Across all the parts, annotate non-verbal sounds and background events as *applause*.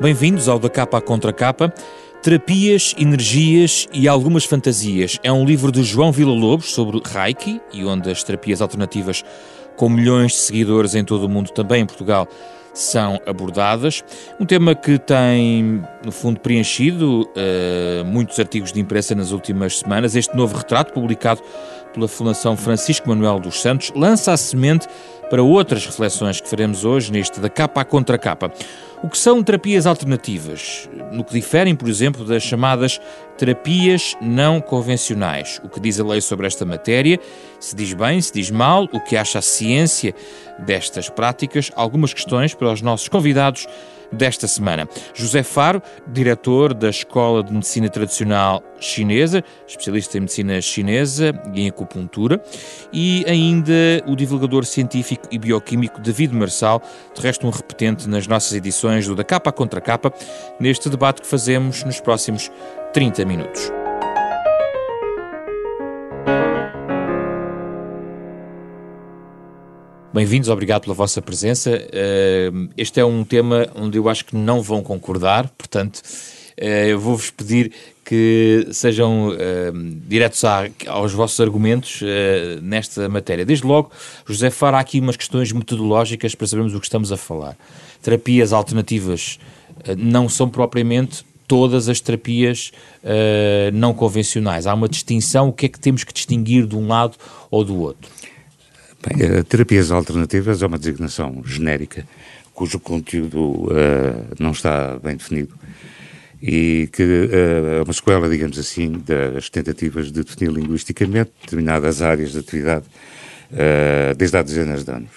Bem-vindos ao Da Capa à Contra Capa. Terapias, Energias e Algumas Fantasias. É um livro de João Villa-Lobos sobre Reiki e onde as terapias alternativas com milhões de seguidores em todo o mundo, também em Portugal, são abordadas. Um tema que tem, no fundo, preenchido uh, muitos artigos de imprensa nas últimas semanas. Este novo retrato, publicado pela Fundação Francisco Manuel dos Santos, lança a semente para outras reflexões que faremos hoje neste da capa à contra capa. O que são terapias alternativas? No que diferem, por exemplo, das chamadas terapias não convencionais. O que diz a lei sobre esta matéria? Se diz bem, se diz mal, o que acha a ciência destas práticas? Algumas questões para os nossos convidados desta semana. José Faro, diretor da Escola de Medicina Tradicional Chinesa, especialista em medicina chinesa e em acupuntura, e ainda o divulgador científico e bioquímico David Marçal, de resto um repetente nas nossas edições do Da Capa Contra Capa, neste debate que fazemos nos próximos 30 minutos. Bem-vindos, obrigado pela vossa presença. Uh, este é um tema onde eu acho que não vão concordar, portanto, eu vou-vos pedir que sejam uh, diretos à, aos vossos argumentos nesta matéria. Desde logo, José Fara, há aqui umas questões metodológicas para sabermos o que estamos a falar. Terapias alternativas não são propriamente todas as terapias não convencionais. Há uma distinção, o que é que temos que distinguir de um lado ou do outro? Bem, uh, terapias alternativas é uma designação genérica cujo conteúdo uh, não está bem definido e que uh, é uma escola, digamos assim, das tentativas de definir linguisticamente determinadas áreas de atividade desde há dezenas de anos.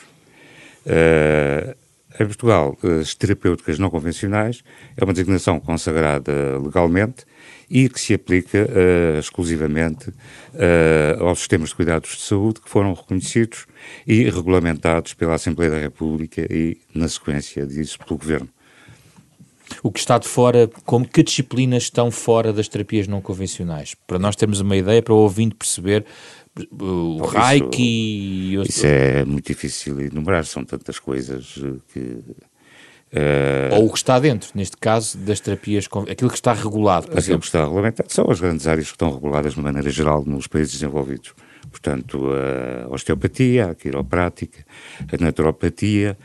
em Portugal, as terapêuticas não convencionais é uma designação consagrada legalmente e que se aplica uh, exclusivamente uh, aos sistemas de cuidados de saúde que foram reconhecidos e regulamentados pela Assembleia da República e, na sequência disso, pelo Governo. O que está de fora, como que disciplinas estão fora das terapias não convencionais? Para nós termos uma ideia, para o ouvinte perceber o Bom, Reiki... Isso, isso é muito difícil enumerar, são tantas coisas que Uh, Ou o que está dentro, neste caso, das terapias, aquilo que está regulado, por aquilo exemplo. que está regulamentado são as grandes áreas que estão reguladas de maneira geral nos países desenvolvidos. Portanto, a osteopatia, a quiroprática, a naturopatia,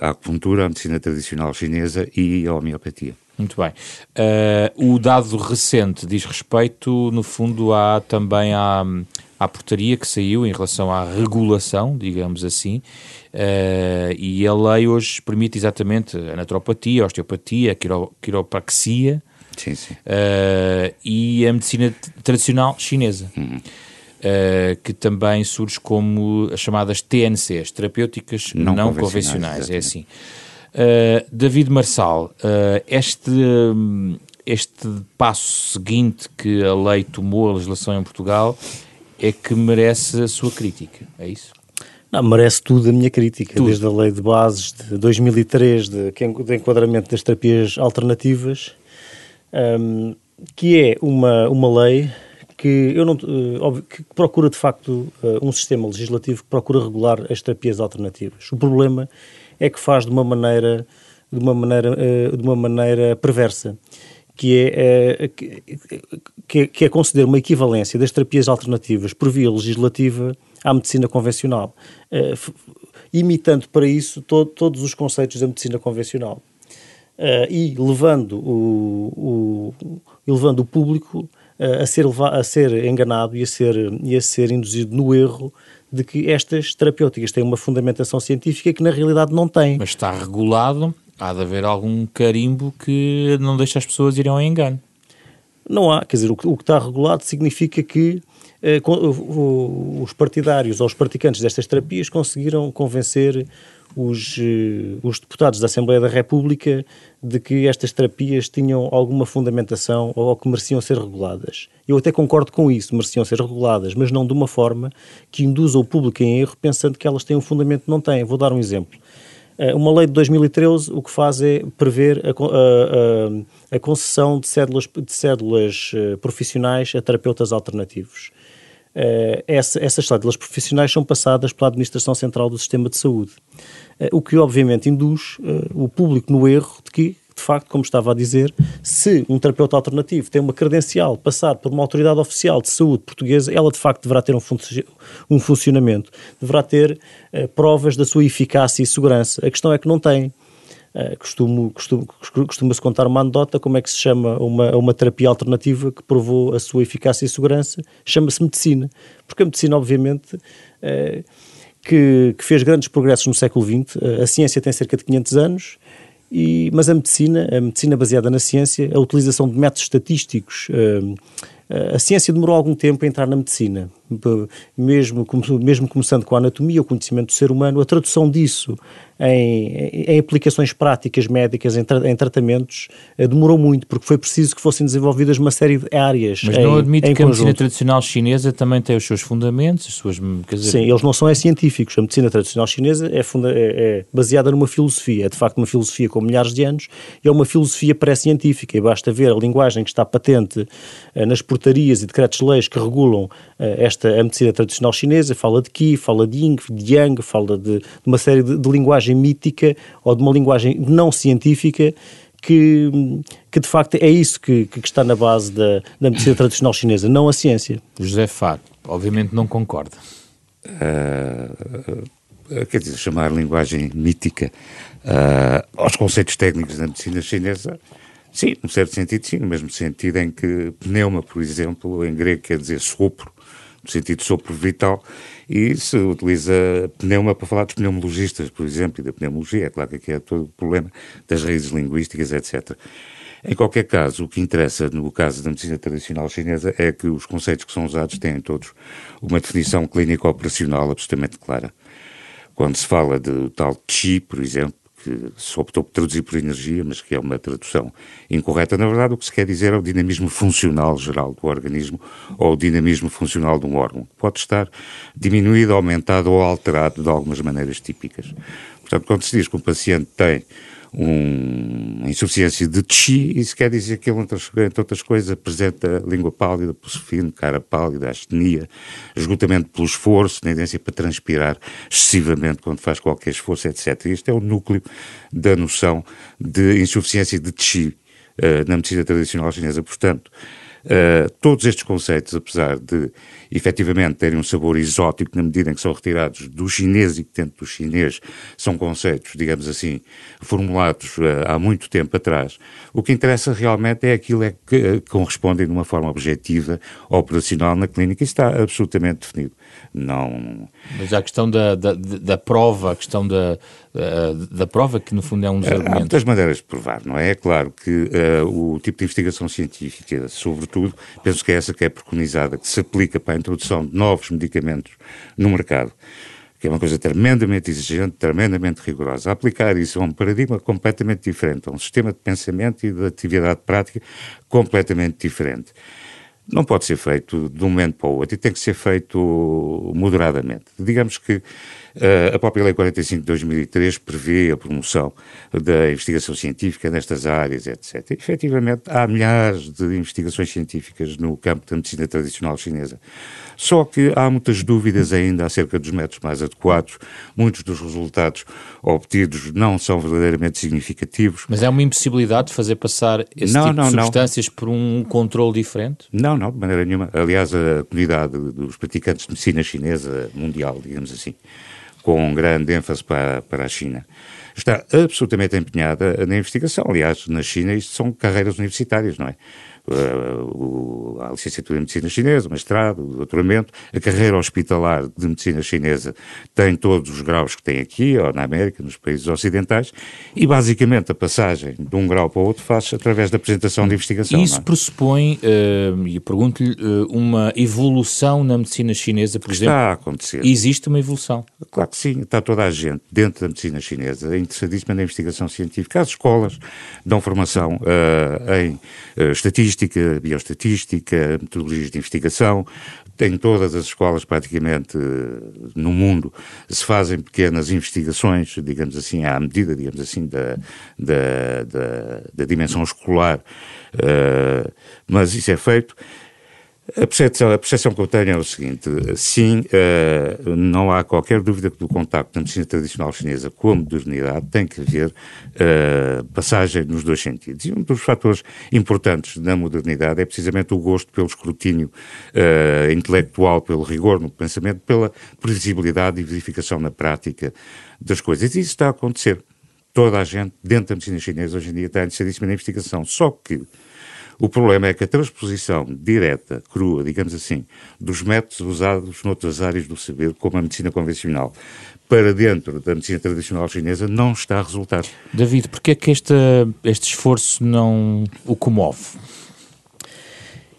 a acupuntura, a medicina tradicional chinesa e a homeopatia. Muito bem. Uh, o dado recente diz respeito, no fundo, há também à, à portaria que saiu em relação à regulação, digamos assim, uh, e a lei hoje permite exatamente a naturopatia, a osteopatia, a quiro, quiropraxia sim, sim. Uh, e a medicina tradicional chinesa. Uhum. Uh, que também surge como as chamadas TNCs, terapêuticas não, não convencionais, convencionais é assim. Uh, David Marçal, uh, este, este passo seguinte que a lei tomou, a legislação em Portugal, é que merece a sua crítica, é isso? Não, merece tudo a minha crítica, tudo. desde a lei de bases de 2003 de, de enquadramento das terapias alternativas, um, que é uma, uma lei que eu não uh, óbvio, que procura de facto uh, um sistema legislativo que procura regular as terapias alternativas. O problema é que faz de uma maneira de uma maneira uh, de uma maneira perversa que é, que, que é conceder uma equivalência das terapias alternativas por via legislativa à medicina convencional, imitando para isso todos os conceitos da medicina convencional. e levando o, o, levando o público a ser, a ser enganado e a ser, e a ser induzido no erro de que estas terapêuticas têm uma fundamentação científica que na realidade não têm. Mas está regulado, há de haver algum carimbo que não deixa as pessoas irem ao engano. Não há, quer dizer, o que, o que está regulado significa que eh, os partidários ou os praticantes destas terapias conseguiram convencer os, eh, os deputados da Assembleia da República de que estas terapias tinham alguma fundamentação ou que mereciam ser reguladas. Eu até concordo com isso, mereciam ser reguladas, mas não de uma forma que induza o público em erro pensando que elas têm um fundamento que não têm. Vou dar um exemplo. Eh, uma lei de 2013 o que faz é prever a, a, a, concessão de cédulas, de cédulas eh, profissionais a terapeutas alternativos. Uh, essa, essas cédulas profissionais são passadas pela Administração Central do Sistema de Saúde, uh, o que obviamente induz uh, o público no erro de que de facto, como estava a dizer, se um terapeuta alternativo tem uma credencial passar por uma autoridade oficial de saúde portuguesa, ela de facto deverá ter um, fun um funcionamento, deverá ter uh, provas da sua eficácia e segurança. A questão é que não tem. Uh, costumo, costumo, costuma-se contar uma anedota, como é que se chama uma, uma terapia alternativa que provou a sua eficácia e segurança, chama-se medicina. Porque a medicina, obviamente, uh, que, que, fez grandes progressos no século XX, uh, a ciência tem cerca de 500 anos, e, mas a medicina, a medicina baseada na ciência, a utilização de métodos estatísticos, a ciência demorou algum tempo a entrar na medicina, mesmo, mesmo começando com a anatomia, o conhecimento do ser humano, a tradução disso em, em aplicações práticas médicas, em, tra em tratamentos, eh, demorou muito, porque foi preciso que fossem desenvolvidas uma série de áreas. Mas não admite que conjunto. a medicina tradicional chinesa também tem os seus fundamentos, as suas. Dizer... Sim, eles não são é científicos. A medicina tradicional chinesa é, funda é, é baseada numa filosofia, é de facto uma filosofia com milhares de anos, é uma filosofia pré-científica, e basta ver a linguagem que está patente eh, nas portarias e decretos-leis que regulam eh, esta a medicina tradicional chinesa, fala de Qi, fala de Ying, de Yang, fala de, de uma série de, de linguagem mítica ou de uma linguagem não científica que, que de facto é isso que, que está na base da, da medicina tradicional chinesa, não a ciência. José Faro, obviamente não concorda. Uh, quer dizer, chamar linguagem mítica uh, aos conceitos técnicos da medicina chinesa, sim, num certo sentido, sim, no mesmo sentido em que pneuma, por exemplo, em grego quer dizer sopro, no sentido sopro vital, e se utiliza pneuma para falar dos pneumologistas, por exemplo, e da pneumologia. É claro que aqui é todo o problema das raízes linguísticas, etc. Em qualquer caso, o que interessa no caso da medicina tradicional chinesa é que os conceitos que são usados têm todos uma definição clínica operacional absolutamente clara. Quando se fala de tal Qi, por exemplo, que se optou por traduzir por energia, mas que é uma tradução incorreta. Na verdade, o que se quer dizer é o dinamismo funcional geral do organismo ou o dinamismo funcional de um órgão, que pode estar diminuído, aumentado ou alterado de algumas maneiras típicas. Portanto, quando se diz que o paciente tem um, uma insuficiência de chi, isso quer dizer que ele, entre outras coisas, apresenta língua pálida, pulso fino, cara pálida, astenia, esgotamento pelo esforço, tendência para transpirar excessivamente quando faz qualquer esforço, etc. Este é o núcleo da noção de insuficiência de chi uh, na medicina tradicional chinesa. Portanto, uh, todos estes conceitos, apesar de efetivamente terem um sabor exótico na medida em que são retirados do chinês e que dentro do chinês são conceitos, digamos assim, formulados uh, há muito tempo atrás. O que interessa realmente é aquilo é que uh, correspondem de uma forma objetiva, operacional na clínica. Isso está absolutamente definido. Não... Mas a questão da, da, da prova, a questão da, da prova, que no fundo é um dos argumentos. Há muitas maneiras de provar, não é? É claro que uh, o tipo de investigação científica, sobretudo, penso que é essa que é preconizada, que se aplica para a introdução de novos medicamentos no mercado, que é uma coisa tremendamente exigente, tremendamente rigorosa. Aplicar isso a um paradigma completamente diferente, a um sistema de pensamento e de atividade prática completamente diferente. Não pode ser feito de um momento para o outro e tem que ser feito moderadamente. Digamos que Uh, a própria Lei 45 de 2003 prevê a promoção da investigação científica nestas áreas, etc. E, efetivamente, há milhares de investigações científicas no campo da medicina tradicional chinesa. Só que há muitas dúvidas ainda acerca dos métodos mais adequados, muitos dos resultados obtidos não são verdadeiramente significativos. Mas é uma impossibilidade de fazer passar esse não, tipo não, de substâncias não. por um controle diferente? Não, não, de maneira nenhuma. Aliás, a comunidade dos praticantes de medicina chinesa mundial, digamos assim, com grande ênfase para, para a China. Está absolutamente empenhada na investigação. Aliás, na China isto são carreiras universitárias, não é? Uh, a licenciatura em medicina chinesa, o mestrado, o doutoramento, a carreira hospitalar de medicina chinesa tem todos os graus que tem aqui, ou na América, nos países ocidentais, e basicamente a passagem de um grau para o outro faz através da apresentação de investigação. Isso é? pressupõe, uh, e pergunto-lhe, uh, uma evolução na medicina chinesa, por exemplo? Está a acontecer. Existe uma evolução? Claro que sim, está toda a gente dentro da medicina chinesa interessadíssima na investigação científica. As escolas dão formação uh, em estatística, estatística, bioestatística, metodologias de investigação. Em todas as escolas, praticamente, no mundo, se fazem pequenas investigações, digamos assim, à medida, digamos assim, da, da, da, da dimensão escolar, uh, mas isso é feito. A percepção, a percepção que eu tenho é o seguinte: sim, uh, não há qualquer dúvida que do contacto da medicina tradicional chinesa com a modernidade tem que haver uh, passagem nos dois sentidos. E um dos fatores importantes da modernidade é precisamente o gosto pelo escrutínio uh, intelectual, pelo rigor no pensamento, pela previsibilidade e verificação na prática das coisas. E isso está a acontecer. Toda a gente, dentro da medicina chinesa, hoje em dia está interessadíssima na investigação. Só que o problema é que a transposição direta, crua, digamos assim, dos métodos usados noutras áreas do saber, como a medicina convencional, para dentro da medicina tradicional chinesa, não está a resultar. David, porquê é que este, este esforço não o comove?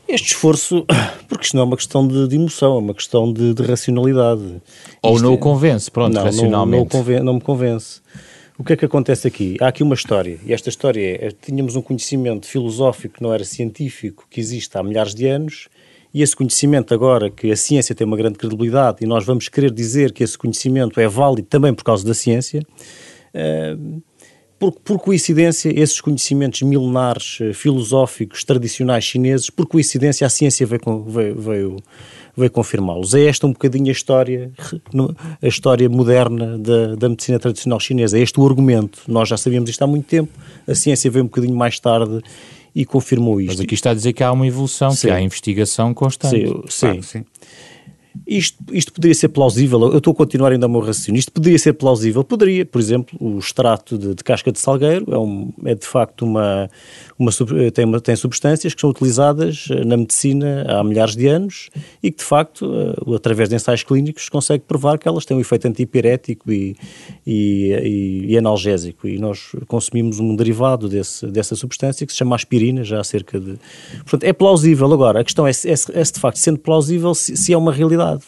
Este esforço, *coughs* porque isto não é uma questão de, de emoção, é uma questão de, de racionalidade. Ou isto não é... o convence, pronto, não, racionalmente. Não, não, conven não me convence. O que é que acontece aqui? Há aqui uma história, e esta história é, tínhamos um conhecimento filosófico que não era científico, que existe há milhares de anos, e esse conhecimento agora, que a ciência tem uma grande credibilidade, e nós vamos querer dizer que esse conhecimento é válido também por causa da ciência, uh, por, por, coincidência, esses conhecimentos milenares, eh, filosóficos, tradicionais chineses, por coincidência a ciência veio, veio, veio veio confirmá-los. É esta um bocadinho a história, a história moderna da, da medicina tradicional chinesa. É este o argumento. Nós já sabíamos isto há muito tempo, a ciência veio um bocadinho mais tarde e confirmou isto. Mas aqui está a dizer que há uma evolução, sim. que há investigação constante. Sim, sim. Claro, sim. Isto, isto poderia ser plausível, eu estou a continuar ainda o meu raciocínio, isto poderia ser plausível, poderia, por exemplo, o extrato de, de casca de salgueiro é, um, é de facto uma, uma, tem, uma, tem substâncias que são utilizadas eh, na medicina há milhares de anos e que de facto, uh, através de ensaios clínicos, consegue provar que elas têm um efeito antipirético e, e, e, e, analgésico e nós consumimos um derivado desse, dessa substância que se chama aspirina já há cerca de... Portanto, é plausível. Agora, a questão é, é, é se de facto, sendo plausível, se, se é uma realidade verdade.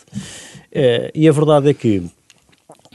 Uh, e a verdade é que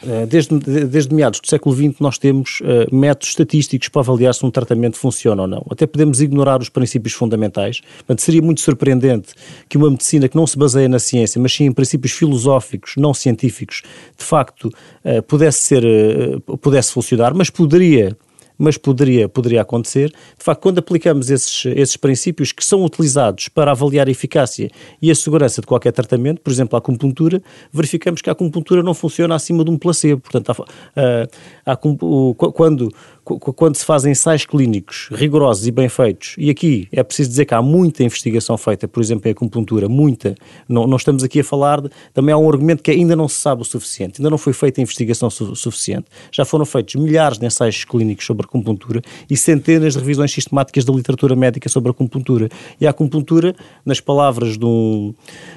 eh, Desde, desde meados do século XX nós temos uh, métodos estatísticos para avaliar se um tratamento funciona ou não. Até podemos ignorar os princípios fundamentais. Portanto, seria muito surpreendente que uma medicina que não se baseia na ciência, mas sim em princípios filosóficos, não científicos, de facto uh, pudesse ser, uh, pudesse funcionar, mas poderia mas poderia, poderia acontecer. De facto, quando aplicamos esses, esses princípios que são utilizados para avaliar a eficácia e a segurança de qualquer tratamento, por exemplo, a acupuntura, verificamos que a acupuntura não funciona acima de um placebo. Portanto, a, a, a, quando quando se fazem ensaios clínicos rigorosos e bem feitos, e aqui é preciso dizer que há muita investigação feita, por exemplo, em acupuntura, muita, não, não estamos aqui a falar, de, também há um argumento que ainda não se sabe o suficiente, ainda não foi feita investigação su suficiente. Já foram feitos milhares de ensaios clínicos sobre acupuntura e centenas de revisões sistemáticas da literatura médica sobre acupuntura. E a acupuntura, nas palavras de um,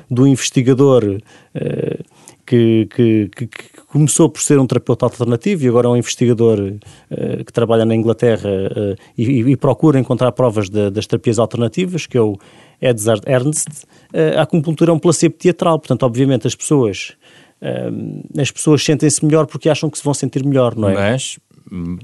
de um investigador. Uh, que, que, que, começou por ser um terapeuta alternativo e agora é um investigador uh, que trabalha na Inglaterra uh, e, e, procura encontrar provas de, das terapias alternativas, que é o Edzard Ernst, uh, a acupuntura é um placebo teatral, portanto, obviamente, as pessoas, as pessoas sentem-se melhor porque acham que se vão sentir melhor, não é? Mas,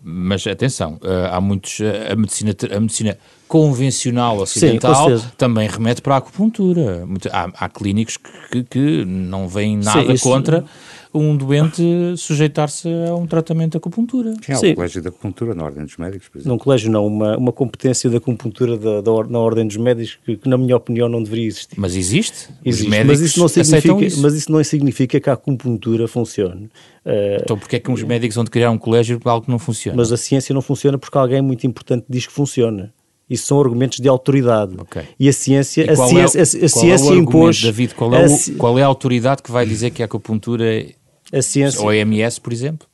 mas atenção, há muitos, a medicina, a medicina convencional ocidental Sim, também remete para a acupuntura. Há, há clínicos que, que, não veem nada Sim, isso... contra um doente sujeitar-se a um tratamento de acupuntura. Sim, há o colégio de acupuntura na Ordem dos Médicos, por exemplo. Num colégio não, uma, uma competência de acupuntura da, da, na Ordem dos Médicos que, que, na minha opinião, não deveria existir. Mas existe? Existe, mas isso, não significa, isso. mas isso não significa que a acupuntura funcione. Uh, então porquê é que uns médicos vão criar um colégio para algo que não funciona? Mas a ciência não funciona porque alguém muito importante diz que funciona. Isso são argumentos de autoridade. Okay. E a ciência, e a ciência, é, a, a ciência é impôs. David, qual é, o, qual é a autoridade que vai dizer que a acupuntura é. A ciência. Ou a OMS, por exemplo?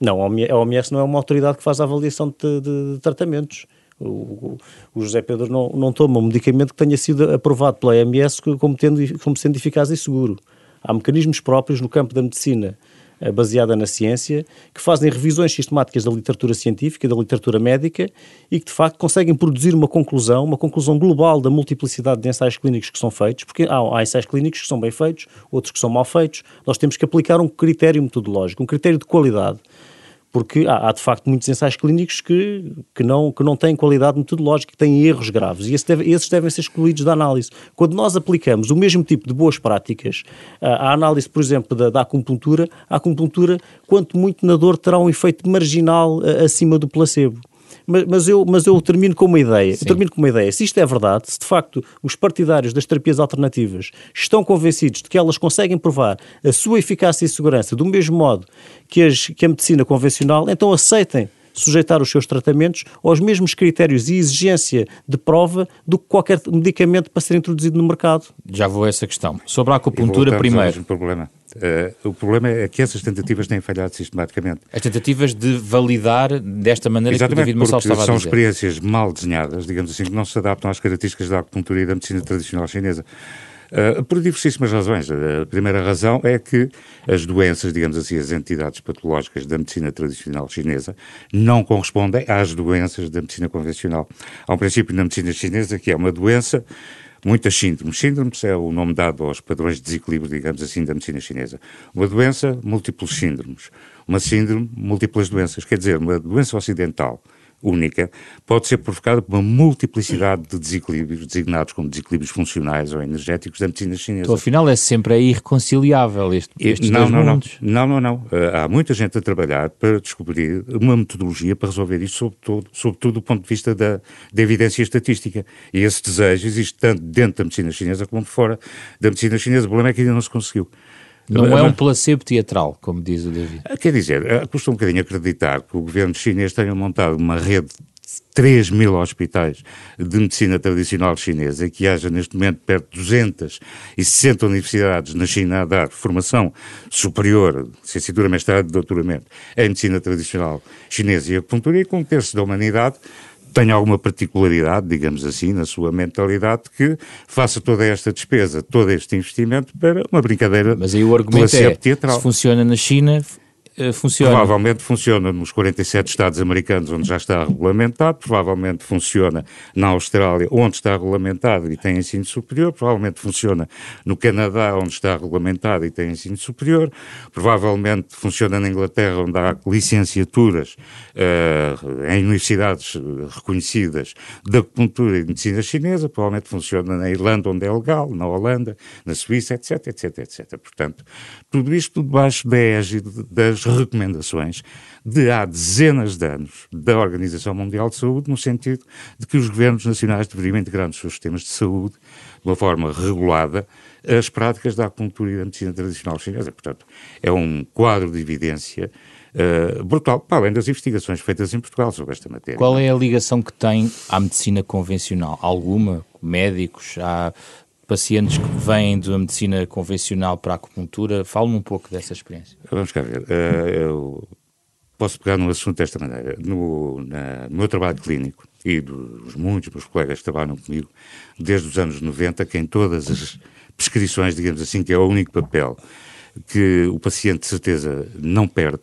Não, a OMS não é uma autoridade que faz a avaliação de, de, de tratamentos. O, o, José Pedro não, não toma um medicamento que tenha sido aprovado pela OMS como, tendo, como sendo eficaz e seguro. Há mecanismos próprios no campo da medicina eh, baseada na ciência, que fazem revisões sistemáticas da literatura científica, da literatura médica e que de facto conseguem produzir uma conclusão, uma conclusão global da multiplicidade de ensaios clínicos que são feitos, porque há, há ensaios clínicos que são bem feitos, outros que são mal feitos. Nós temos que aplicar um critério metodológico, um critério de qualidade porque há, há, de facto muitos ensaios clínicos que, que, não, que não têm qualidade metodológica, que têm erros graves e esses, deve, esses devem ser excluídos da análise. Quando nós aplicamos o mesmo tipo de boas práticas à análise, por exemplo, da, da acupuntura, a acupuntura, quanto muito na dor, terá um efeito marginal acima do placebo. Mas, mas, eu, mas eu termino com uma ideia. Eu termino com uma ideia. Se isto é verdade, se de facto os partidários das terapias alternativas estão convencidos de que elas conseguem provar a sua eficácia e segurança do mesmo modo que, as, que a medicina convencional, então aceitem sujeitar os seus tratamentos aos mesmos critérios e exigência de prova do que qualquer medicamento para ser introduzido no mercado. Já vou a essa questão. Sobre a acupuntura, primeiro. problema. Uh, o problema é que essas tentativas têm falhado sistematicamente. As tentativas de validar desta maneira Exatamente, que o David Marçal estava a dizer. são experiências mal desenhadas, digamos assim, que não se adaptam às características da acupuntura e da medicina tradicional chinesa. Uh, por diversíssimas razões. A primeira razão é que as doenças, digamos assim, as entidades patológicas da medicina tradicional chinesa não correspondem às doenças da medicina convencional. Há um princípio na medicina chinesa que é uma doença muitas síndromes. Síndromes é o nome dado aos padrões de desequilíbrio, digamos assim, da medicina chinesa. Uma doença, múltiplos síndromes. Uma síndrome, múltiplas doenças. Quer dizer, uma doença ocidental única, pode ser provocada por uma multiplicidade de desequilíbrios, designados como desequilíbrios funcionais ou energéticos da medicina chinesa. Então, afinal, é sempre é irreconciliável este, estes não, dois não, mundos. Não, não, não. Uh, há muita gente a trabalhar para descobrir uma metodologia para resolver isso, sobretudo, sobretudo do ponto de vista da, da evidência estatística. E esse desejo existe tanto dentro da medicina chinesa como fora da medicina chinesa. O problema é que ainda não se conseguiu. Não é um placebo teatral, como diz o David. Ah, quer dizer, ah, custa um bocadinho acreditar que o governo chinês tenha montado uma rede de 3 mil hospitais de medicina tradicional chinesa e que haja neste momento perto de 260 universidades na China a dar formação superior, licenciatura, mestrado doutoramento em medicina tradicional chinesa e acupuntura e com um terço da humanidade tem alguma particularidade, digamos assim, na sua mentalidade, que faça toda esta despesa, todo este investimento para uma brincadeira Mas aí o argumento é, teatral. se funciona na China, funciona. Provavelmente funciona nos 47 Estados americanos onde já está regulamentado, provavelmente funciona na Austrália onde está regulamentado e tem ensino superior, provavelmente funciona no Canadá onde está regulamentado e tem ensino superior, provavelmente funciona na Inglaterra onde há licenciaturas uh, em universidades reconhecidas da acupuntura e de medicina chinesa, provavelmente funciona na Irlanda onde é legal, na Holanda, na Suíça, etc, etc, etc. Portanto, tudo isto debaixo da égide das recomendações de há dezenas de anos da Organização Mundial de Saúde, no sentido de que os governos nacionais deveriam integrar nos seus sistemas de saúde, de uma forma regulada, as práticas da acupuntura e da medicina tradicional chinesa. Portanto, é um quadro de evidência uh, brutal, para além das investigações feitas em Portugal sobre esta matéria. Qual é a ligação que tem à medicina convencional? Alguma? Médicos? Há pacientes que vêm da medicina convencional para a acupuntura. Fale-me um pouco dessa experiência. Vamos cá ver. Uh, eu posso pegar no assunto desta maneira. No, na, no meu trabalho clínico e dos muitos meus colegas que trabalham comigo, desde os anos 90, que em todas as prescrições, digamos assim, que é o único papel que o paciente de certeza não perde,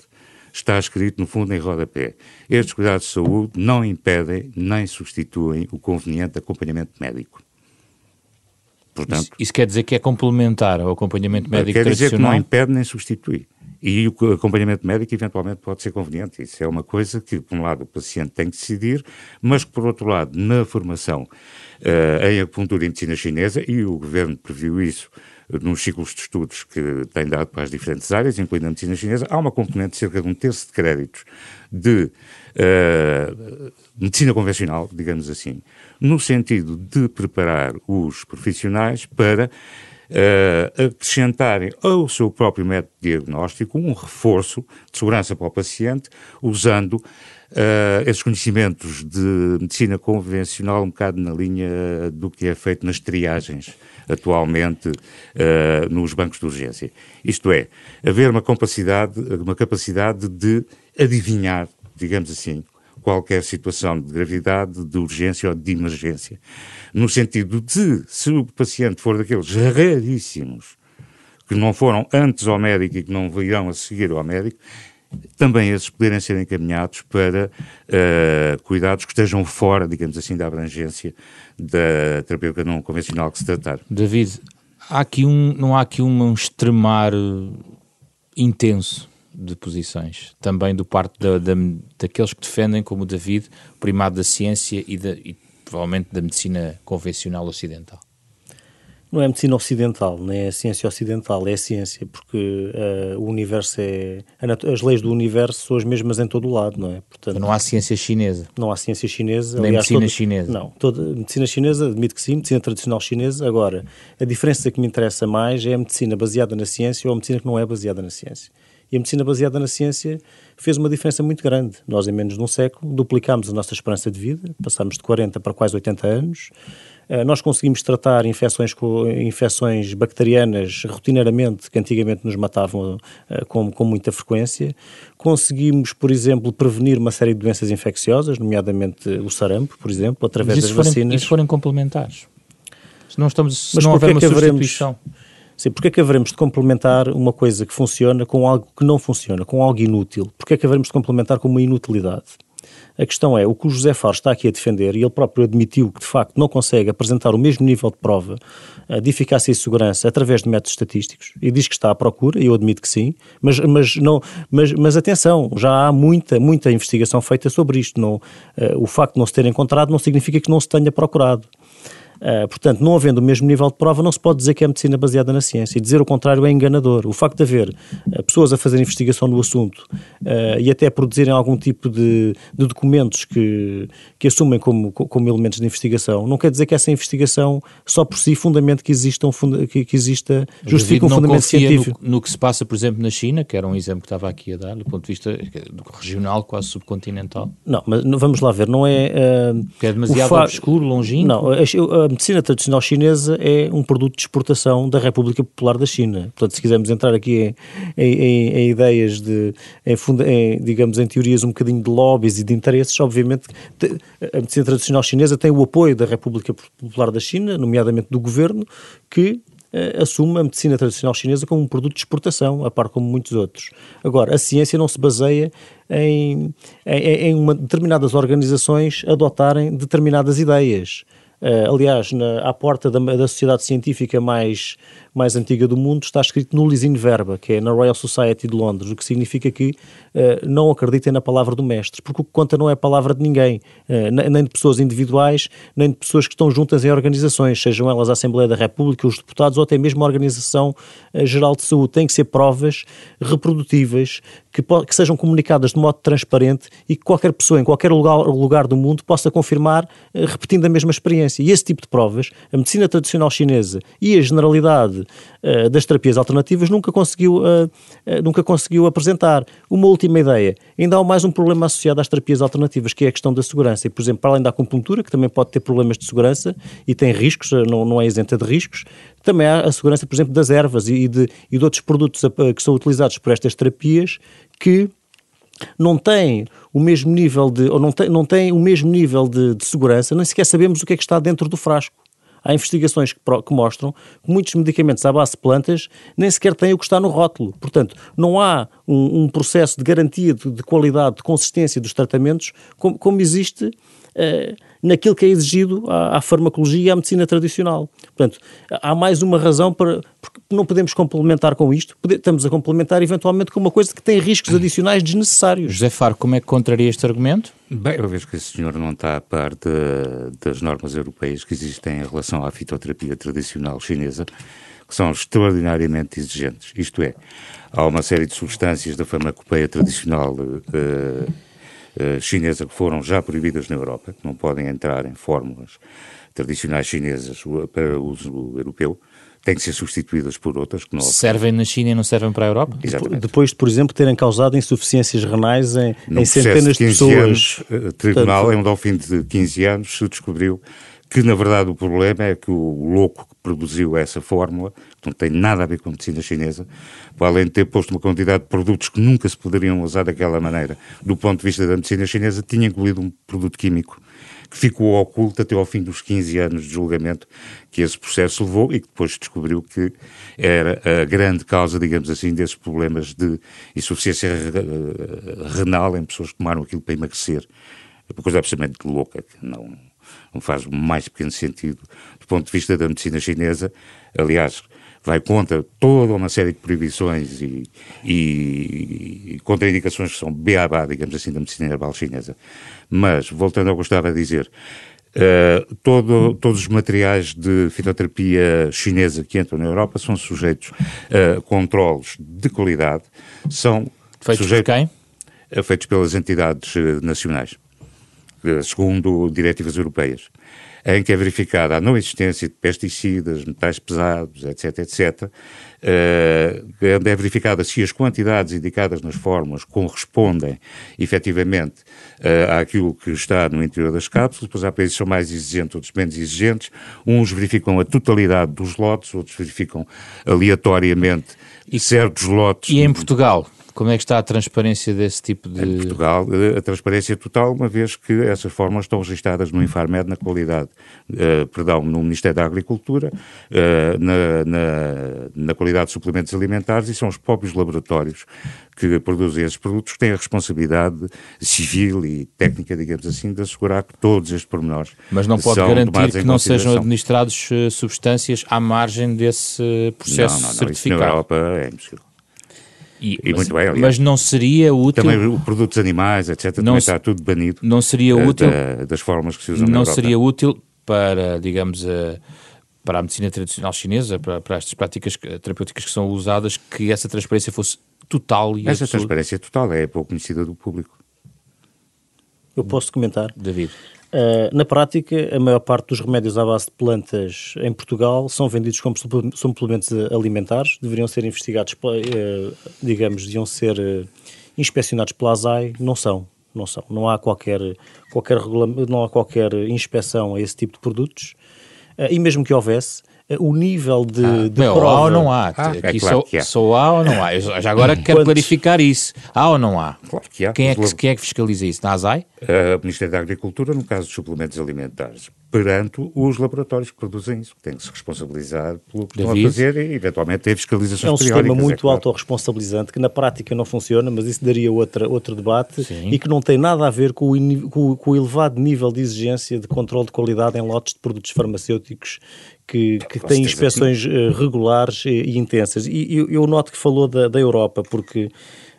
está escrito no fundo em rodapé. Estes cuidados de saúde não impedem nem substituem o conveniente acompanhamento médico. Portanto, isso, isso, quer dizer que é complementar ao acompanhamento médico quer tradicional? Quer dizer que não impede nem substitui. E o acompanhamento médico eventualmente pode ser conveniente. Isso é uma coisa que, por um lado, o paciente tem que decidir, mas que, por outro lado, na formação uh, em acupuntura e medicina chinesa, e o governo previu isso nos ciclos de estudos que tem dado para as diferentes áreas, incluindo a medicina chinesa, há uma componente de cerca de um terço de créditos de uh, medicina convencional, digamos assim, no sentido de preparar os profissionais para uh, acrescentarem ao seu próprio método diagnóstico um reforço de segurança para o paciente, usando Uh, esses conhecimentos de medicina convencional um bocado na linha do que é feito nas triagens atualmente uh, nos bancos de urgência. Isto é, haver uma capacidade, uma capacidade de adivinhar, digamos assim, qualquer situação de gravidade, de urgência ou de emergência. No sentido de, se o paciente for daqueles raríssimos que não foram antes ao médico e que não virão a seguir ao médico, também esses poderem ser encaminhados para uh, cuidados que estejam fora, digamos assim, da abrangência da terapêutica não convencional que se tratar. David, há aqui um, não há aqui um extremar intenso de posições, também do parte da, da, daqueles que defendem, como o David, o primado da ciência e, da, e provavelmente da medicina convencional ocidental. Não é medicina ocidental, nem é a ciência ocidental, é a ciência, porque uh, o universo é. As leis do universo são as mesmas em todo o lado, não é? Portanto, não há ciência chinesa. Não há ciência chinesa. Nem aliás, medicina todo, chinesa. Não, toda, medicina chinesa, admito que sim, medicina tradicional chinesa. Agora, a diferença que me interessa mais é a medicina baseada na ciência ou a medicina que não é baseada na ciência. E a medicina baseada na ciência fez uma diferença muito grande. Nós, em menos de um século, duplicámos a nossa esperança de vida, passámos de 40 para quase 80 anos. Eh, nós conseguimos tratar infecções, infecções bacterianas rotineiramente, que antigamente nos matavam eh, com, com muita frequência. Conseguimos, por exemplo, prevenir uma série de doenças infecciosas, nomeadamente o sarampo, por exemplo, através das forem, vacinas. Isso forem complementares. Se não, estamos, se Mas não houver é uma substituição... Sim, porque é que haveremos de complementar uma coisa que funciona com algo que não funciona, com algo inútil? Porque é que haveremos de complementar com uma inutilidade? A questão é, o que o José Faro está aqui a defender, e ele próprio admitiu que de facto não consegue apresentar o mesmo nível de prova eh, de eficácia e segurança através de métodos estatísticos, e diz que está à procura, e eu admito que sim, mas, mas, não, mas, mas atenção, já há muita, muita investigação feita sobre isto. Não, uh, o facto de não se ter encontrado não significa que não se tenha procurado. Uh, portanto, não havendo o mesmo nível de prova, não se pode dizer que é medicina baseada na ciência. E dizer o contrário é enganador. O facto de haver uh, pessoas a fazer investigação no assunto uh, e até produzirem algum tipo de, de documentos que, que assumem como, como elementos de investigação, não quer dizer que essa investigação só por si fundamente que exista, um funda, que, que exista justifique um fundamento científico. No, no, que se passa, por exemplo, na China, que era um exemplo que estava aqui a dar, do ponto de vista regional, quase subcontinental. Não, mas vamos lá ver, não é... que é demasiado obscuro, longínquo? Não, a, a medicina tradicional chinesa é um produto de exportação da República Popular da China. Portanto, se quisermos entrar aqui em, em, em ideias de, em, em, digamos, em teorias um bocadinho de lobbies e de interesses, obviamente a medicina tradicional chinesa tem o apoio da República Popular da China, nomeadamente do governo, que uh, assume a medicina tradicional chinesa como um produto de exportação, a par como muitos outros. Agora, a ciência não se baseia em, em, em determinadas organizações adotarem determinadas ideias. Uh, aliás, na, à porta da, da, sociedade científica mais, mais antiga do mundo está escrito Nullis in Verba, que é na Royal Society de Londres, o que significa que uh, não acreditem na palavra do mestre, porque o que conta não é a palavra de ninguém, uh, nem de pessoas individuais, nem de pessoas que estão juntas em organizações, sejam elas a Assembleia da República, os deputados ou até mesmo a Organização Geral de Saúde. Tem que ser provas reprodutíveis, que, que sejam comunicadas de modo transparente e que qualquer pessoa em qualquer lugar, lugar do mundo possa confirmar repetindo a mesma experiência. E esse tipo de provas, a medicina tradicional chinesa e a generalidade uh, das terapias alternativas nunca conseguiu, uh, nunca conseguiu apresentar. Uma última ideia, ainda há mais um problema associado às terapias alternativas, que é a questão da segurança. E, por exemplo, para além da acupuntura, que também pode ter problemas de segurança e tem riscos, não, não é isenta de riscos, também há a segurança, por exemplo, das ervas e de, e de outros produtos que são utilizados por estas terapias que não tem o mesmo nível de, ou não tem, não tem o mesmo nível de, de segurança, nem sequer sabemos o que é que está dentro do frasco. Há investigações que, que, mostram que muitos medicamentos à base de plantas nem sequer têm o que está no rótulo. Portanto, não há um, um processo de garantia de, de, qualidade, de consistência dos tratamentos como, como existe uh, naquilo que é exigido à, à, farmacologia e à medicina tradicional. Portanto, há mais uma razão para. Porque não podemos complementar com isto, estamos a complementar eventualmente com uma coisa que tem riscos adicionais desnecessários. José Faro, como é que contraria este argumento? Bem, eu vejo que esse senhor não está a par de, das normas europeias que existem em relação à fitoterapia tradicional chinesa, que são extraordinariamente exigentes. Isto é, há uma série de substâncias da farmacopeia tradicional uh, chinesa que foram já proibidas na Europa, que não podem entrar em fórmulas tradicionais chinesas para uso europeu, têm que ser substituídas por outras que não servem na China e não servem para a Europa. Exatamente. Depois de, por exemplo, terem causado insuficiências renais em, em centenas de, de pessoas. Anos, o tribunal, Portanto, em um fim de 15 anos, se descobriu que na verdade o problema é que o louco que produziu essa fórmula, que não tem nada a ver com a medicina chinesa, para além de ter posto uma quantidade de produtos que nunca se poderiam usar daquela maneira, do ponto de vista da medicina chinesa, tinha incluído um produto químico que ficou oculto até ao fim dos 15 anos de julgamento que esse processo levou e que depois descobriu que era a grande causa, digamos assim, desses problemas de insuficiência renal em pessoas que tomaram aquilo para emagrecer. É uma coisa absolutamente louca, que não não faz mais pequeno sentido do ponto de vista da medicina chinesa. Aliás, vai contra toda uma série de proibições e, e, e contraindicações que são beabá, digamos assim, da medicina herbal chinesa. Mas, voltando ao que eu estava a dizer, Uh, todo, todos os materiais de fitoterapia chinesa que entram na Europa são sujeitos a controles de qualidade, são feitos sujeitos, por quem? Uh, feitos pelas entidades nacionais, segundo diretivas europeias em que é verificada a não existência de pesticidas, metais pesados, etc., etc., uh, é verificada se as quantidades indicadas nas fórmulas correspondem efetivamente uh, àquilo que está no interior das cápsulas, depois há países que são mais exigentes, outros menos exigentes, uns verificam a totalidade dos lotes, outros verificam aleatoriamente e, certos lotes. E em Portugal? Como é que está a transparência desse tipo de... Em Portugal, eh, a transparência total, uma vez que essas fórmulas estão registadas no Infarmed na qualidade, uh, perdão, no Ministério da Agricultura, uh, na, na, na, qualidade de suplementos alimentares e são os próprios laboratórios que produzem esses produtos que têm a responsabilidade civil e técnica, digamos assim, de assegurar que todos estes pormenores Mas não pode garantir que não sejam administrados substâncias à margem desse processo não, não, não, certificado? Isso na Europa é impossível. E, e mas, muito bem, aliás. Mas não seria útil... Também o produtos animais, etc., não também está tudo banido. Não seria uh, útil... Da, das formas que se usam Não na seria útil para, digamos, uh, para a medicina tradicional chinesa, para, para estas práticas terapêuticas que são usadas, que essa transparência fosse total e Essa transparência total é pouco conhecida do público. Eu posso comentar? David. Uh, na prática, a maior parte dos remédios à base de plantas em Portugal são vendidos como suplementos alimentares, deveriam ser investigados, uh, digamos, deviam ser uh, inspecionados pela ASAI, não são, não são. Não há qualquer, qualquer, não há qualquer inspeção a esse tipo de produtos, e mesmo que houvesse, o nível de, ah, de meu, prova... Há ou não há? Ah, Aqui é claro só, só há ou não há? Eu já agora quero clarificar isso. Há ou não há? Claro que há. Quem é que, quem é que fiscaliza isso? Na ASAI? Uh, o Ministério da Agricultura, no caso dos suplementos alimentares, perante os laboratórios que produzem isso, que têm que se responsabilizar pelo que David. estão a fazer e, eventualmente, ter fiscalizações É um sistema é muito é claro. autorresponsabilizante, que na prática não funciona, mas isso daria outra, outro debate Sim. e que não tem nada a ver com o, com, com o elevado nível de exigência de controle de qualidade em lotes de produtos farmacêuticos que, que têm inspeções uh, regulares e, e, intensas. E eu, eu noto que falou da, da Europa, porque,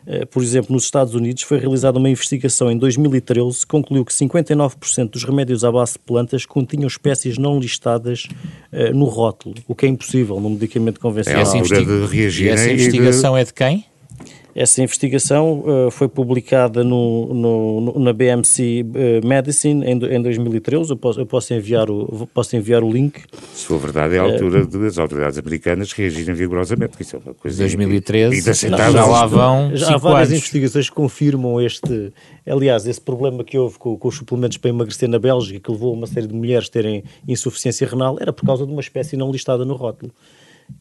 uh, por exemplo, nos Estados Unidos foi realizada uma investigação em 2013 que concluiu que 59% dos remédios à base de plantas continham espécies não listadas uh, no rótulo, o que é impossível num medicamento convencional. É essa, investi e essa investigação de... é de quem? Essa investigação uh, foi publicada no, no, na BMC eh, Medicine em, em 2013. Eu posso, eu posso, enviar o, posso enviar o link. Se for verdade, é a altura uh, das autoridades americanas reagirem vigorosamente, isso é uma coisa 2013, já lá vão Já há várias anos. investigações que confirmam este... Aliás, esse problema que houve com, com os suplementos para emagrecer na Bélgica, que levou uma série de mulheres a terem insuficiência renal, era por causa de uma espécie não listada no rótulo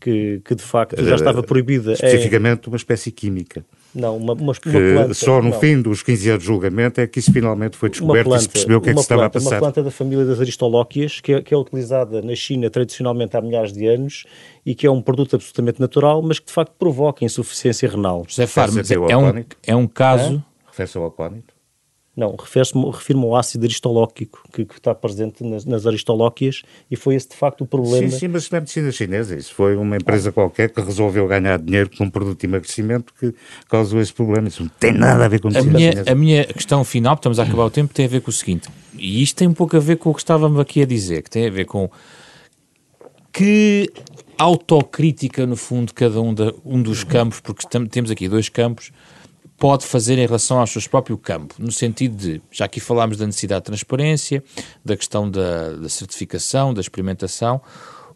que, que de facto já estava proibida. Especificamente é... uma espécie química. Não, uma, uma, que uma planta. Só no não. fim dos 15 anos de julgamento é que isso finalmente foi descoberto planta, e se percebeu o que é que se estava a passar. Uma planta da família das aristolóquias, que é, que é utilizada na China tradicionalmente há milhares de anos e que é um produto absolutamente natural, mas que de facto provoca insuficiência renal. José Faro, é, um, é um caso... É? Refere-se ao acónito? Não, refere-me ao ácido aristolóquico que, que, está presente nas, nas aristolóquias e foi esse de facto o problema. Sim, sim, mas isso não é medicina chinesa, isso foi uma empresa ah. qualquer que resolveu ganhar dinheiro com um produto de emagrecimento que causou esse problema. Isso não tem nada a ver com medicina a minha, chinesa. A minha questão final, estamos a acabar o tempo, tem a ver com o seguinte, e isto tem um pouco a ver com o que estávamos aqui a dizer, que tem a ver com que autocrítica, no fundo, cada um, da, um dos campos, porque temos aqui dois campos pode fazer em relação ao seu próprio campo, no sentido de, já aqui falámos da necessidade de transparência, da questão da, da certificação, da experimentação,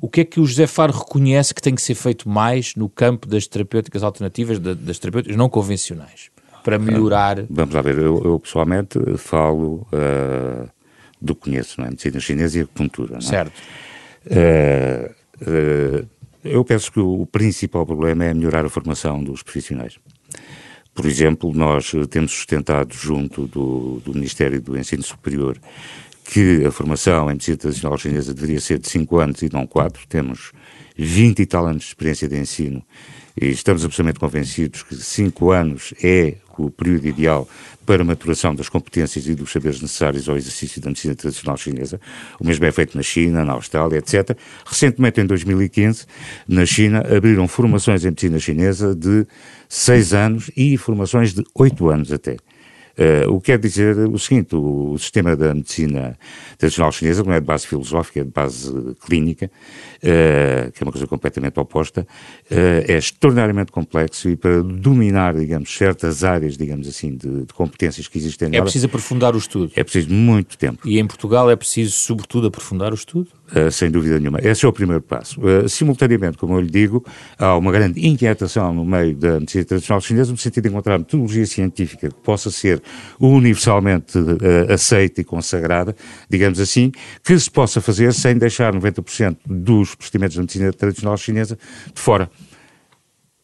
o que é que o José Faro reconhece que tem que ser feito mais no campo das terapêuticas alternativas, das terapêuticas não convencionais, para melhorar... Vamos lá ver, eu, eu pessoalmente falo uh, do que conheço, não é? Medicina chinesa e acupuntura, é? Certo. Uh, uh, eu penso que o principal problema é melhorar a formação dos profissionais. Por exemplo, nós eh, temos sustentado junto do, do Ministério do Ensino Superior que a formação em medicina tradicional chinesa deveria ser de 5 anos e não 4. Temos 20 e tal anos de experiência de ensino e estamos absolutamente convencidos que 5 anos é o período ideal para a maturação das competências e dos saberes necessários ao exercício da medicina tradicional chinesa. O mesmo é feito na China, na Austrália, etc. Recentemente, em 2015, na China, abriram formações em medicina chinesa de 6 anos e formações de 8 anos até. Uh, o que quer dizer o seguinte: o, o, sistema da medicina tradicional chinesa não é de base filosófica, é de base clínica, uh, que é uma coisa completamente oposta, uh, é extraordinariamente complexo e para dominar, digamos, certas áreas, digamos assim, de, de competências que existem É preciso aprofundar o estudo. É preciso muito tempo. E em Portugal é preciso, sobretudo, aprofundar o estudo? sem dúvida nenhuma. Esse é o primeiro passo. simultaneamente, como eu lhe digo, há uma grande inquietação no meio da medicina tradicional chinesa no sentido de encontrar metodologia científica que possa ser universalmente uh, aceita e consagrada, digamos assim, que se possa fazer sem deixar 90% dos procedimentos da medicina tradicional chinesa de fora.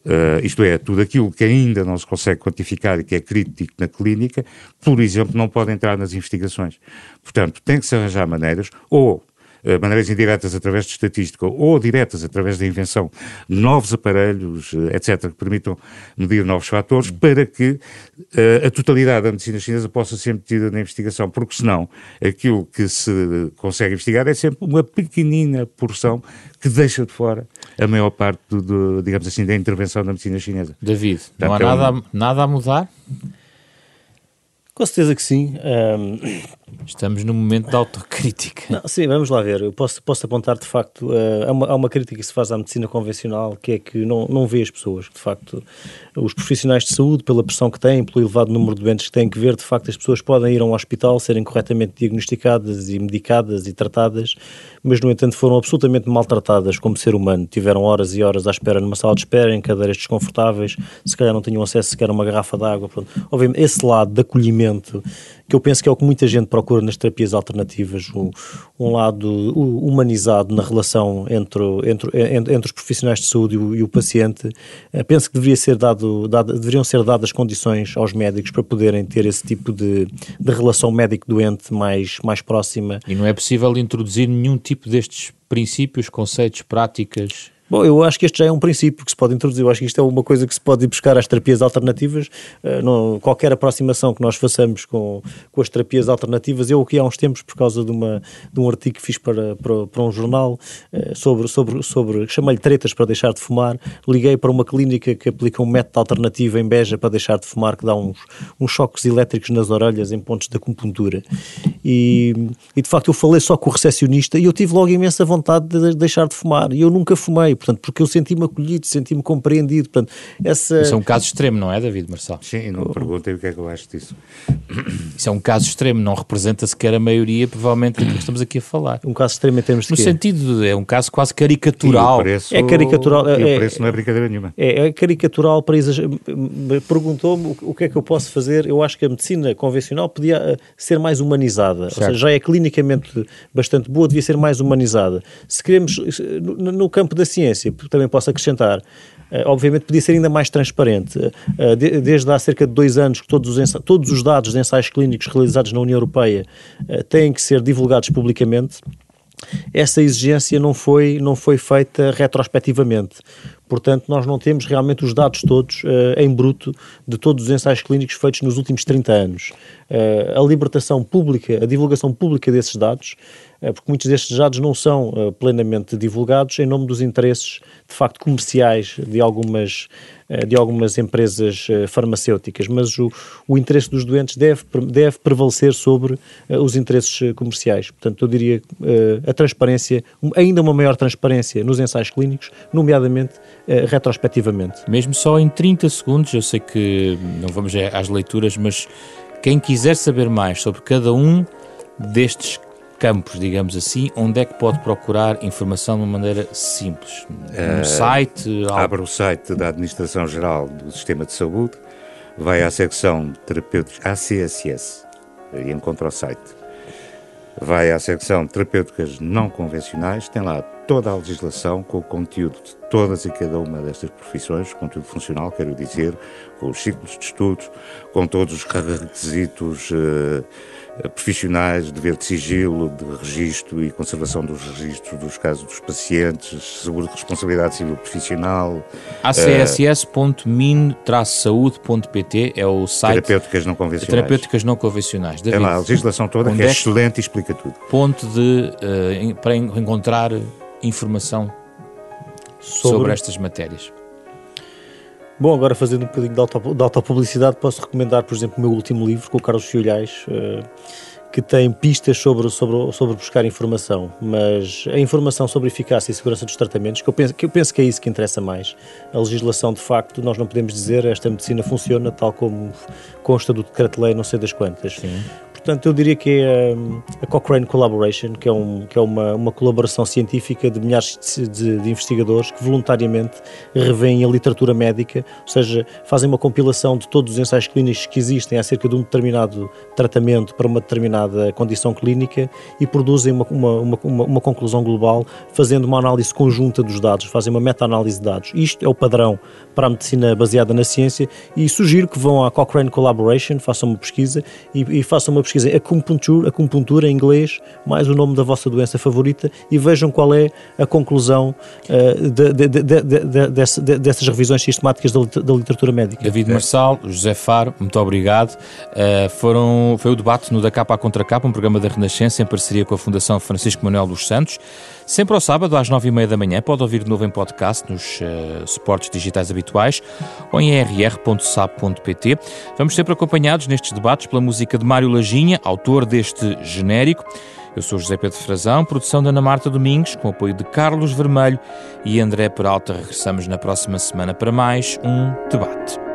Uh, isto é, tudo aquilo que ainda não se consegue quantificar e que é crítico na clínica, por exemplo, não pode entrar nas investigações. Portanto, tem que se arranjar maneiras, ou eh, maneiras indiretas através de estatística ou diretas através da invenção de novos aparelhos, eh, etc., que permitam medir novos fatores, para que uh, a totalidade da medicina chinesa possa ser metida na investigação, porque senão aquilo que se consegue investigar é sempre uma pequenina porção que deixa de fora a maior parte, do, do digamos assim, da intervenção da medicina chinesa. David, Portanto, não há é um... nada, nada a mudar? Com certeza que sim. Um... Estamos num momento de autocrítica. Não, sim, vamos lá ver. Eu posso, posso apontar, de facto, uh, há, uma, há uma crítica que se faz à medicina convencional, que é que não, não vê as pessoas. De facto, os profissionais de saúde, pela pressão que têm, pelo elevado número de doentes que têm que ver, de facto, as pessoas podem ir a um hospital, serem corretamente diagnosticadas e medicadas e tratadas, mas, no entanto, foram absolutamente maltratadas como ser humano. Tiveram horas e horas à espera numa sala de espera, em cadeiras desconfortáveis, se calhar não tinham acesso sequer a uma garrafa de água. Obviamente, esse lado de acolhimento que eu penso que é o que muita gente procura nas terapias alternativas, um, um lado humanizado na relação entre, entre, entre, os profissionais de saúde e o, e o paciente. Uh, penso que deveria ser dado, dado, deveriam ser dadas condições aos médicos para poderem ter esse tipo de, de relação médico-doente mais, mais próxima. E não é possível introduzir nenhum tipo destes princípios, conceitos, práticas Bom, eu acho que este já é um princípio que se pode introduzir. Eu acho que isto é uma coisa que se pode ir buscar às terapias alternativas. Uh, não, qualquer aproximação que nós façamos com, com as terapias alternativas, eu aqui há uns tempos, por causa de, uma, de um artigo que fiz para, para, para um jornal uh, sobre, sobre, sobre chamei-lhe tretas para deixar de fumar, liguei para uma clínica que aplica um método alternativo em Beja para deixar de fumar, que dá uns, uns choques elétricos nas orelhas em pontos de acupuntura. E, e de facto eu falei só com o recepcionista e eu tive logo imensa vontade de deixar de fumar. E eu nunca fumei portanto, porque eu senti-me acolhido, senti-me compreendido, portanto, essa... Isso é um caso extremo, não é, David Marçal? Sim, não perguntei o que é que eu acho disso. Isso é um caso extremo, não representa sequer a maioria, provavelmente, do que estamos aqui a falar. Um caso extremo em termos de No quê? sentido, de, é um caso quase caricatural. Preço, é caricatural. E o preço é, não é brincadeira nenhuma. É, é caricatural para exagerar. Perguntou-me o que é que eu posso fazer. Eu acho que a medicina convencional podia eh, ser mais humanizada. Certo. Ou seja, já é clinicamente bastante boa, devia ser mais humanizada. Se queremos, no campo da ciência, ciência, também posso acrescentar, Uh, obviamente podia ser ainda mais transparente. Uh, de, desde há cerca de dois anos que todos os, todos os dados de ensaios clínicos realizados na União Europeia têm que ser divulgados publicamente. Essa exigência não foi, não foi feita retrospectivamente. Portanto, nós não temos realmente os dados todos em bruto de todos os ensaios clínicos feitos nos últimos 30 anos. a libertação pública, a divulgação pública desses dados eh, porque muitos destes dados não são plenamente divulgados em nome dos interesses, de facto, comerciais de algumas, de algumas empresas farmacêuticas, mas o, o interesse dos doentes deve, deve prevalecer sobre os interesses comerciais. Portanto, eu diria a transparência, ainda uma maior transparência nos ensaios clínicos, nomeadamente retrospectivamente. Mesmo só em 30 segundos, eu sei que não vamos às leituras, mas quem quiser saber mais sobre cada um destes campos, digamos assim, onde é que pode procurar informação de uma maneira simples? No uh, site? Algo... Abre o site da Administração-Geral do Sistema de Saúde, vai à secção terapêuticos ACSS e encontra o site. Vai à secção terapêuticas não convencionais, tem lá toda a legislação com o conteúdo de todas e cada uma destas profissões, conteúdo funcional, quero dizer, com os ciclos de estudos, com todos os requisitos uh, profissionais, dever de sigilo, de registro e conservação dos registros dos casos dos pacientes, seguro de responsabilidade civil profissional. acss.min-saúde.pt é o site. Terapêuticas não convencionais. Terapêuticas não convencionais. David, lá a legislação toda que é, é excelente e explica tudo. Ponto de, uh, para encontrar informação sobre, sobre estas matérias. Bom, agora fazendo um bocadinho de, auto, de autopublicidade, posso recomendar, por exemplo, o meu último livro com o Carlos Fiolhais, uh, que tem pistas sobre, sobre, sobre buscar informação, mas a informação sobre eficácia e segurança dos tratamentos, que eu, penso, que eu penso que é isso que interessa mais. A legislação, de facto, nós não podemos dizer esta medicina funciona tal como consta do decreto-lei não sei das quantas. Sim. Portanto, eu diria que é hum, a Cochrane Collaboration, que é, um, que é uma, uma colaboração científica de milhares de, de, investigadores que voluntariamente revêem a literatura médica, ou seja, fazem uma compilação de todos os ensaios clínicos que existem acerca de um determinado tratamento para uma determinada condição clínica e produzem uma, uma, uma, uma conclusão global, fazendo uma análise conjunta dos dados, fazem uma meta-análise de dados. Isto é o padrão para a medicina baseada na ciência e sugiro que vão à Cochrane Collaboration, façam uma pesquisa e, e façam uma pesquisa pesquisem acupuntura, acupuntura em inglês, mais o nome da vossa doença favorita e vejam qual é a conclusão uh, de, de, dessas, dessas revisões sistemáticas da, da, literatura médica. David Marçal, José Faro, muito obrigado. Uh, foram, foi o debate no Da Capa à Contra Capa, um programa da Renascença em parceria com a Fundação Francisco Manuel dos Santos. Sempre ao sábado, às nove e meia da manhã, pode ouvir de novo em podcast nos uh, suportes digitais habituais ou em rr.sap.pt. Vamos sempre acompanhados nestes debates pela música de Mário Lajinha, autor deste genérico. Eu sou José Pedro Frazão, produção da Ana Marta Domingos, com apoio de Carlos Vermelho e André Peralta. Regressamos na próxima semana para mais um debate.